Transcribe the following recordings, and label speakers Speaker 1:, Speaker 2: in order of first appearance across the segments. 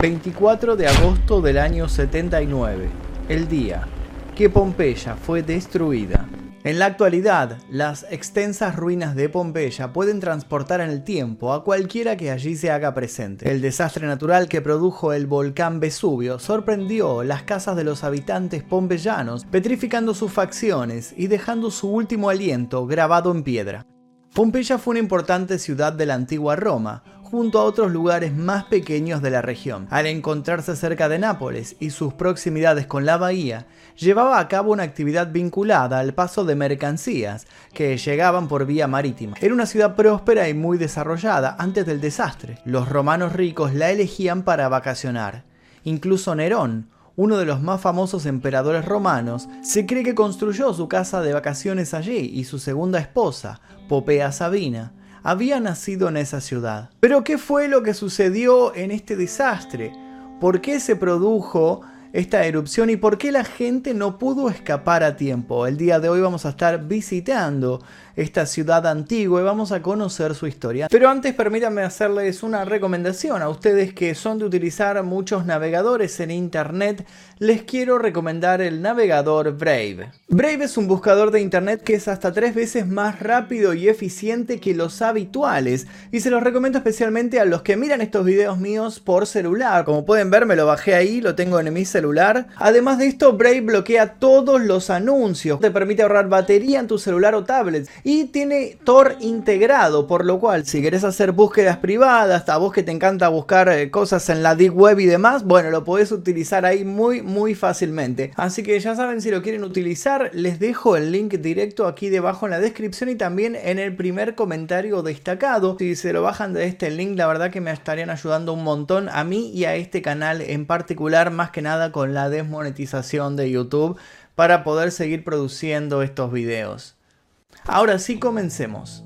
Speaker 1: 24 de agosto del año 79, el día que Pompeya fue destruida. En la actualidad, las extensas ruinas de Pompeya pueden transportar en el tiempo a cualquiera que allí se haga presente. El desastre natural que produjo el volcán Vesubio sorprendió las casas de los habitantes pompeyanos, petrificando sus facciones y dejando su último aliento grabado en piedra. Pompeya fue una importante ciudad de la antigua Roma, junto a otros lugares más pequeños de la región. Al encontrarse cerca de Nápoles y sus proximidades con la bahía, llevaba a cabo una actividad vinculada al paso de mercancías que llegaban por vía marítima. Era una ciudad próspera y muy desarrollada antes del desastre. Los romanos ricos la elegían para vacacionar. Incluso Nerón, uno de los más famosos emperadores romanos, se cree que construyó su casa de vacaciones allí y su segunda esposa, Popea Sabina, había nacido en esa ciudad. Pero ¿qué fue lo que sucedió en este desastre? ¿Por qué se produjo esta erupción y por qué la gente no pudo escapar a tiempo. El día de hoy vamos a estar visitando esta ciudad antigua y vamos a conocer su historia. Pero antes permítanme hacerles una recomendación a ustedes que son de utilizar muchos navegadores en internet. Les quiero recomendar el navegador Brave. Brave es un buscador de internet que es hasta tres veces más rápido y eficiente que los habituales y se los recomiendo especialmente a los que miran estos videos míos por celular. Como pueden ver me lo bajé ahí, lo tengo en mi celular Además de esto, Brave bloquea todos los anuncios, te permite ahorrar batería en tu celular o tablet y tiene Tor integrado, por lo cual si querés hacer búsquedas privadas, a vos que te encanta buscar eh, cosas en la Deep Web y demás, bueno, lo podés utilizar ahí muy muy fácilmente. Así que ya saben si lo quieren utilizar, les dejo el link directo aquí debajo en la descripción y también en el primer comentario destacado. Si se lo bajan de este link, la verdad que me estarían ayudando un montón a mí y a este canal en particular, más que nada con la desmonetización de YouTube para poder seguir produciendo estos videos. Ahora sí comencemos.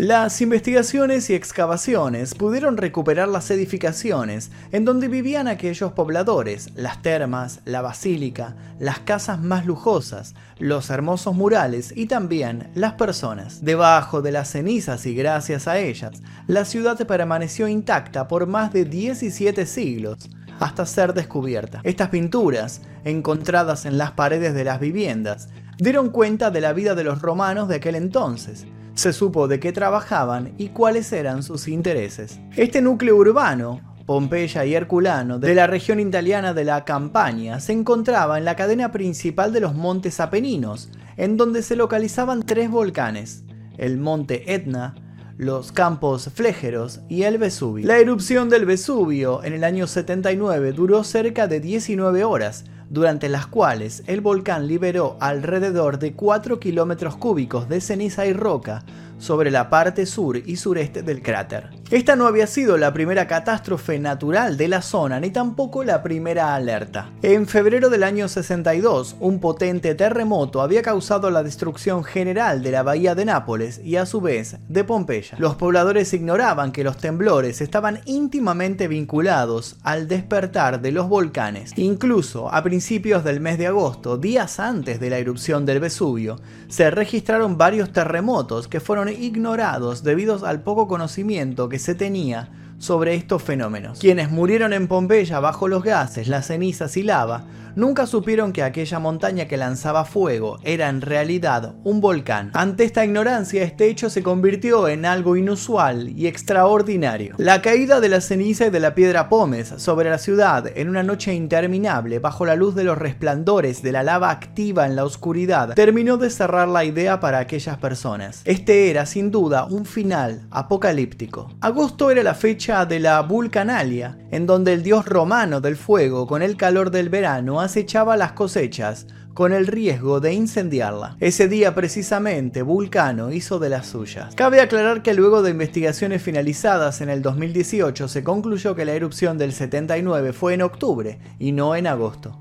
Speaker 1: Las investigaciones y excavaciones pudieron recuperar las edificaciones en donde vivían aquellos pobladores, las termas, la basílica, las casas más lujosas, los hermosos murales y también las personas. Debajo de las cenizas y gracias a ellas, la ciudad permaneció intacta por más de 17 siglos, hasta ser descubierta. Estas pinturas, encontradas en las paredes de las viviendas, dieron cuenta de la vida de los romanos de aquel entonces. Se supo de qué trabajaban y cuáles eran sus intereses. Este núcleo urbano, Pompeya y Herculano, de la región italiana de la Campania, se encontraba en la cadena principal de los montes Apeninos, en donde se localizaban tres volcanes, el monte Etna, los campos flégeros y el Vesubio. La erupción del Vesubio en el año 79 duró cerca de 19 horas, durante las cuales el volcán liberó alrededor de 4 kilómetros cúbicos de ceniza y roca sobre la parte sur y sureste del cráter. Esta no había sido la primera catástrofe natural de la zona ni tampoco la primera alerta. En febrero del año 62, un potente terremoto había causado la destrucción general de la bahía de Nápoles y a su vez de Pompeya. Los pobladores ignoraban que los temblores estaban íntimamente vinculados al despertar de los volcanes. Incluso a principios del mes de agosto, días antes de la erupción del Vesubio, se registraron varios terremotos que fueron ignorados debido al poco conocimiento que se tenía sobre estos fenómenos. Quienes murieron en Pompeya bajo los gases, las cenizas y lava nunca supieron que aquella montaña que lanzaba fuego era en realidad un volcán. Ante esta ignorancia, este hecho se convirtió en algo inusual y extraordinario. La caída de la ceniza y de la piedra pómez sobre la ciudad en una noche interminable bajo la luz de los resplandores de la lava activa en la oscuridad terminó de cerrar la idea para aquellas personas. Este era sin duda un final apocalíptico. Agosto era la fecha de la Vulcanalia, en donde el dios romano del fuego con el calor del verano acechaba las cosechas con el riesgo de incendiarla. Ese día precisamente Vulcano hizo de las suyas. Cabe aclarar que luego de investigaciones finalizadas en el 2018 se concluyó que la erupción del 79 fue en octubre y no en agosto.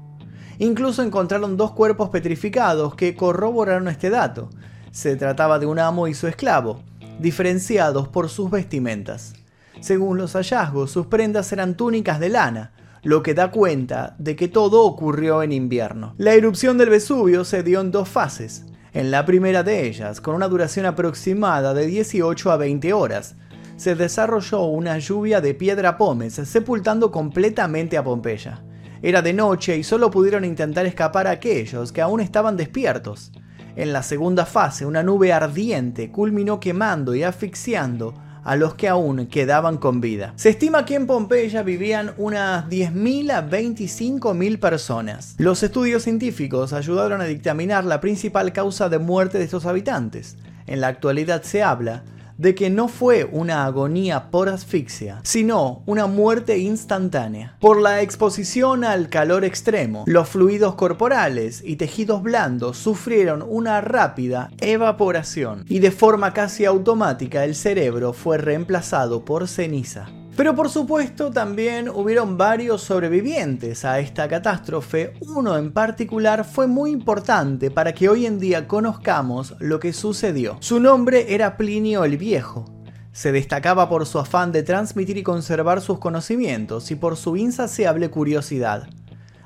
Speaker 1: Incluso encontraron dos cuerpos petrificados que corroboraron este dato. Se trataba de un amo y su esclavo, diferenciados por sus vestimentas. Según los hallazgos, sus prendas eran túnicas de lana, lo que da cuenta de que todo ocurrió en invierno. La erupción del Vesubio se dio en dos fases. En la primera de ellas, con una duración aproximada de 18 a 20 horas, se desarrolló una lluvia de piedra pómez, sepultando completamente a Pompeya. Era de noche y solo pudieron intentar escapar aquellos que aún estaban despiertos. En la segunda fase, una nube ardiente culminó quemando y asfixiando a los que aún quedaban con vida. Se estima que en Pompeya vivían unas 10.000 a 25.000 personas. Los estudios científicos ayudaron a dictaminar la principal causa de muerte de estos habitantes. En la actualidad se habla de que no fue una agonía por asfixia, sino una muerte instantánea. Por la exposición al calor extremo, los fluidos corporales y tejidos blandos sufrieron una rápida evaporación y de forma casi automática el cerebro fue reemplazado por ceniza. Pero por supuesto también hubieron varios sobrevivientes a esta catástrofe. Uno en particular fue muy importante para que hoy en día conozcamos lo que sucedió. Su nombre era Plinio el Viejo. Se destacaba por su afán de transmitir y conservar sus conocimientos y por su insaciable curiosidad.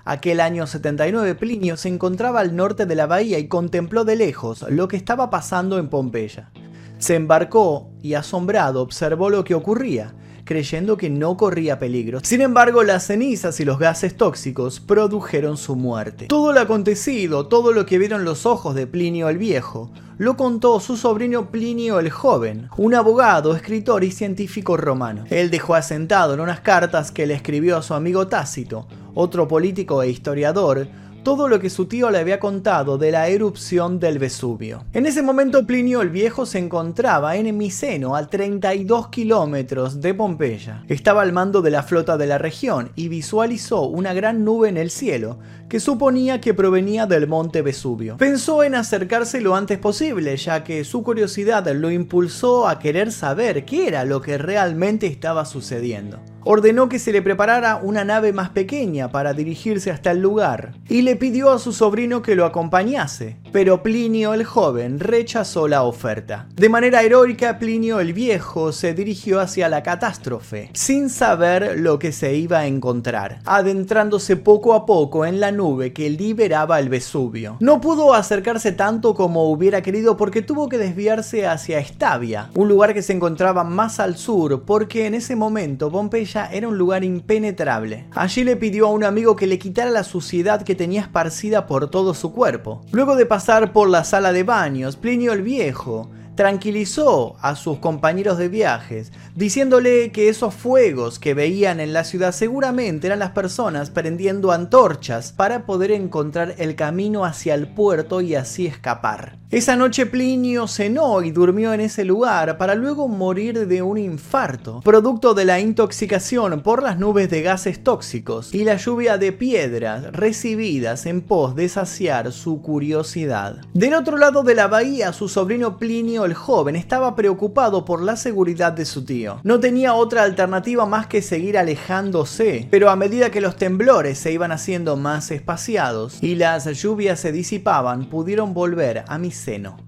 Speaker 1: Aquel año 79 Plinio se encontraba al norte de la bahía y contempló de lejos lo que estaba pasando en Pompeya. Se embarcó y asombrado observó lo que ocurría creyendo que no corría peligro. Sin embargo, las cenizas y los gases tóxicos produjeron su muerte. Todo lo acontecido, todo lo que vieron los ojos de Plinio el Viejo, lo contó su sobrino Plinio el Joven, un abogado, escritor y científico romano. Él dejó asentado en unas cartas que le escribió a su amigo Tácito, otro político e historiador, todo lo que su tío le había contado de la erupción del Vesubio. En ese momento Plinio el Viejo se encontraba en Miceno, a 32 kilómetros de Pompeya. Estaba al mando de la flota de la región y visualizó una gran nube en el cielo que suponía que provenía del monte Vesubio. Pensó en acercarse lo antes posible, ya que su curiosidad lo impulsó a querer saber qué era lo que realmente estaba sucediendo ordenó que se le preparara una nave más pequeña para dirigirse hasta el lugar y le pidió a su sobrino que lo acompañase, pero Plinio el joven rechazó la oferta. De manera heroica, Plinio el viejo se dirigió hacia la catástrofe, sin saber lo que se iba a encontrar, adentrándose poco a poco en la nube que liberaba el Vesubio. No pudo acercarse tanto como hubiera querido porque tuvo que desviarse hacia Estavia, un lugar que se encontraba más al sur porque en ese momento Pompeya era un lugar impenetrable. Allí le pidió a un amigo que le quitara la suciedad que tenía esparcida por todo su cuerpo. Luego de pasar por la sala de baños, Plinio el Viejo tranquilizó a sus compañeros de viajes, diciéndole que esos fuegos que veían en la ciudad seguramente eran las personas prendiendo antorchas para poder encontrar el camino hacia el puerto y así escapar. Esa noche Plinio cenó y durmió en ese lugar para luego morir de un infarto, producto de la intoxicación por las nubes de gases tóxicos y la lluvia de piedras recibidas en pos de saciar su curiosidad. Del otro lado de la bahía, su sobrino Plinio el joven estaba preocupado por la seguridad de su tío. No tenía otra alternativa más que seguir alejándose, pero a medida que los temblores se iban haciendo más espaciados y las lluvias se disipaban, pudieron volver a mis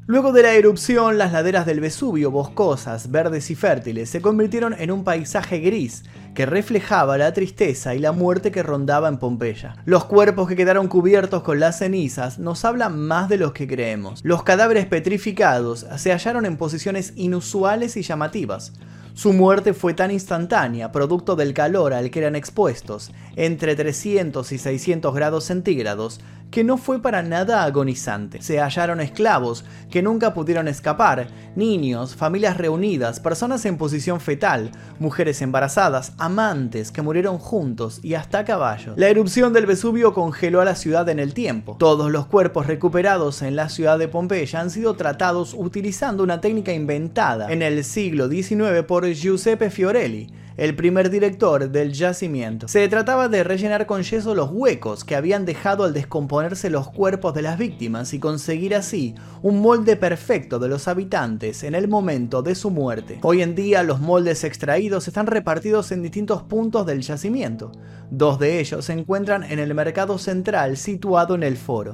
Speaker 1: Luego de la erupción, las laderas del Vesubio, boscosas, verdes y fértiles, se convirtieron en un paisaje gris que reflejaba la tristeza y la muerte que rondaba en Pompeya. Los cuerpos que quedaron cubiertos con las cenizas nos hablan más de los que creemos. Los cadáveres petrificados se hallaron en posiciones inusuales y llamativas. Su muerte fue tan instantánea, producto del calor al que eran expuestos, entre 300 y 600 grados centígrados, que no fue para nada agonizante. Se hallaron esclavos que nunca pudieron escapar, niños, familias reunidas, personas en posición fetal, mujeres embarazadas, amantes que murieron juntos y hasta caballo. La erupción del Vesubio congeló a la ciudad en el tiempo. Todos los cuerpos recuperados en la ciudad de Pompeya han sido tratados utilizando una técnica inventada en el siglo XIX por Giuseppe Fiorelli el primer director del yacimiento. Se trataba de rellenar con yeso los huecos que habían dejado al descomponerse los cuerpos de las víctimas y conseguir así un molde perfecto de los habitantes en el momento de su muerte. Hoy en día los moldes extraídos están repartidos en distintos puntos del yacimiento. Dos de ellos se encuentran en el mercado central situado en el foro.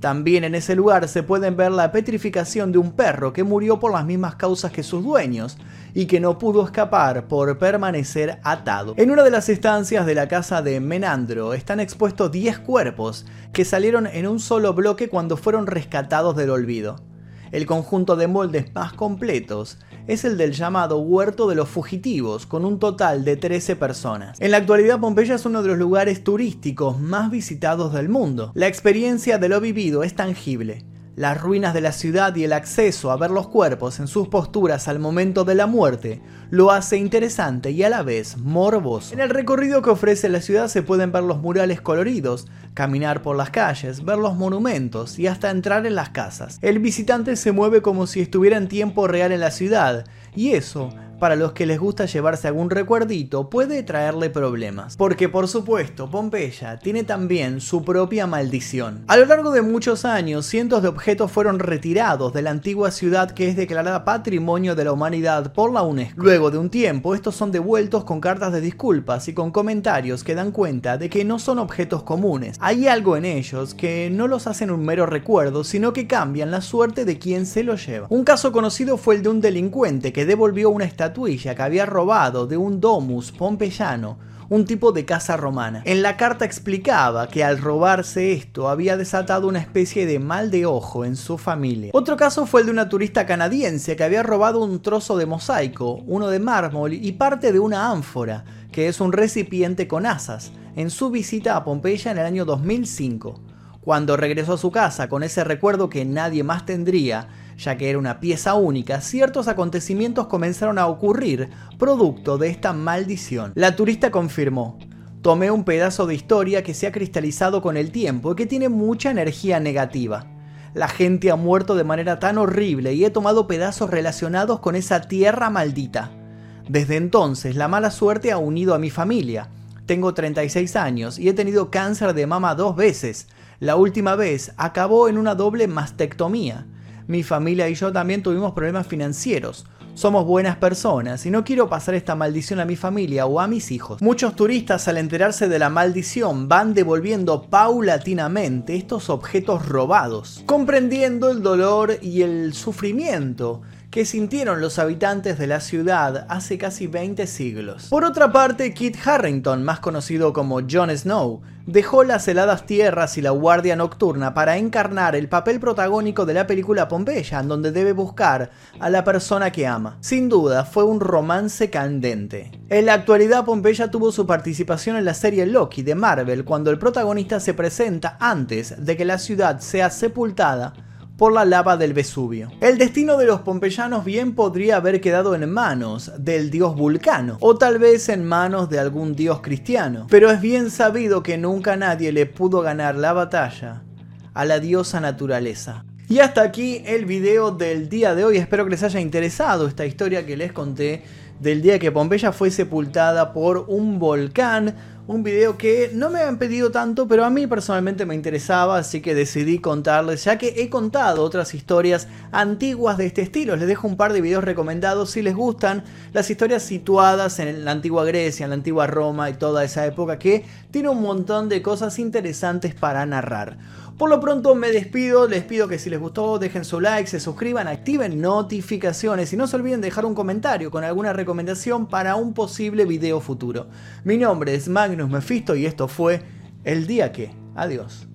Speaker 1: También en ese lugar se pueden ver la petrificación de un perro que murió por las mismas causas que sus dueños y que no pudo escapar por permanecer atado. En una de las estancias de la casa de Menandro están expuestos 10 cuerpos que salieron en un solo bloque cuando fueron rescatados del olvido. El conjunto de moldes más completos es el del llamado Huerto de los Fugitivos, con un total de 13 personas. En la actualidad Pompeya es uno de los lugares turísticos más visitados del mundo. La experiencia de lo vivido es tangible las ruinas de la ciudad y el acceso a ver los cuerpos en sus posturas al momento de la muerte lo hace interesante y a la vez morboso. En el recorrido que ofrece la ciudad se pueden ver los murales coloridos, caminar por las calles, ver los monumentos y hasta entrar en las casas. El visitante se mueve como si estuviera en tiempo real en la ciudad y eso para los que les gusta llevarse algún recuerdito puede traerle problemas. Porque por supuesto, Pompeya tiene también su propia maldición. A lo largo de muchos años, cientos de objetos fueron retirados de la antigua ciudad que es declarada Patrimonio de la Humanidad por la UNESCO. Luego de un tiempo, estos son devueltos con cartas de disculpas y con comentarios que dan cuenta de que no son objetos comunes. Hay algo en ellos que no los hacen un mero recuerdo, sino que cambian la suerte de quien se los lleva. Un caso conocido fue el de un delincuente que devolvió una estatua que había robado de un domus pompeyano un tipo de casa romana. En la carta explicaba que al robarse esto había desatado una especie de mal de ojo en su familia. Otro caso fue el de una turista canadiense que había robado un trozo de mosaico, uno de mármol y parte de una ánfora, que es un recipiente con asas, en su visita a Pompeya en el año 2005. Cuando regresó a su casa con ese recuerdo que nadie más tendría, ya que era una pieza única, ciertos acontecimientos comenzaron a ocurrir producto de esta maldición. La turista confirmó, tomé un pedazo de historia que se ha cristalizado con el tiempo y que tiene mucha energía negativa. La gente ha muerto de manera tan horrible y he tomado pedazos relacionados con esa tierra maldita. Desde entonces la mala suerte ha unido a mi familia. Tengo 36 años y he tenido cáncer de mama dos veces. La última vez acabó en una doble mastectomía mi familia y yo también tuvimos problemas financieros. Somos buenas personas y no quiero pasar esta maldición a mi familia o a mis hijos. Muchos turistas al enterarse de la maldición van devolviendo paulatinamente estos objetos robados, comprendiendo el dolor y el sufrimiento que sintieron los habitantes de la ciudad hace casi 20 siglos. Por otra parte, Kit Harrington, más conocido como Jon Snow, dejó las heladas tierras y la guardia nocturna para encarnar el papel protagónico de la película Pompeya, en donde debe buscar a la persona que ama. Sin duda, fue un romance candente. En la actualidad, Pompeya tuvo su participación en la serie Loki de Marvel, cuando el protagonista se presenta antes de que la ciudad sea sepultada por la lava del Vesubio. El destino de los pompeyanos bien podría haber quedado en manos del dios Vulcano, o tal vez en manos de algún dios cristiano, pero es bien sabido que nunca nadie le pudo ganar la batalla a la diosa naturaleza. Y hasta aquí el video del día de hoy, espero que les haya interesado esta historia que les conté del día que Pompeya fue sepultada por un volcán un video que no me habían pedido tanto, pero a mí personalmente me interesaba, así que decidí contarles, ya que he contado otras historias antiguas de este estilo. Les dejo un par de videos recomendados si les gustan las historias situadas en la antigua Grecia, en la antigua Roma y toda esa época que tiene un montón de cosas interesantes para narrar. Por lo pronto me despido, les pido que si les gustó dejen su like, se suscriban, activen notificaciones y no se olviden dejar un comentario con alguna recomendación para un posible video futuro. Mi nombre es Magnus Mephisto y esto fue El Día Que. Adiós.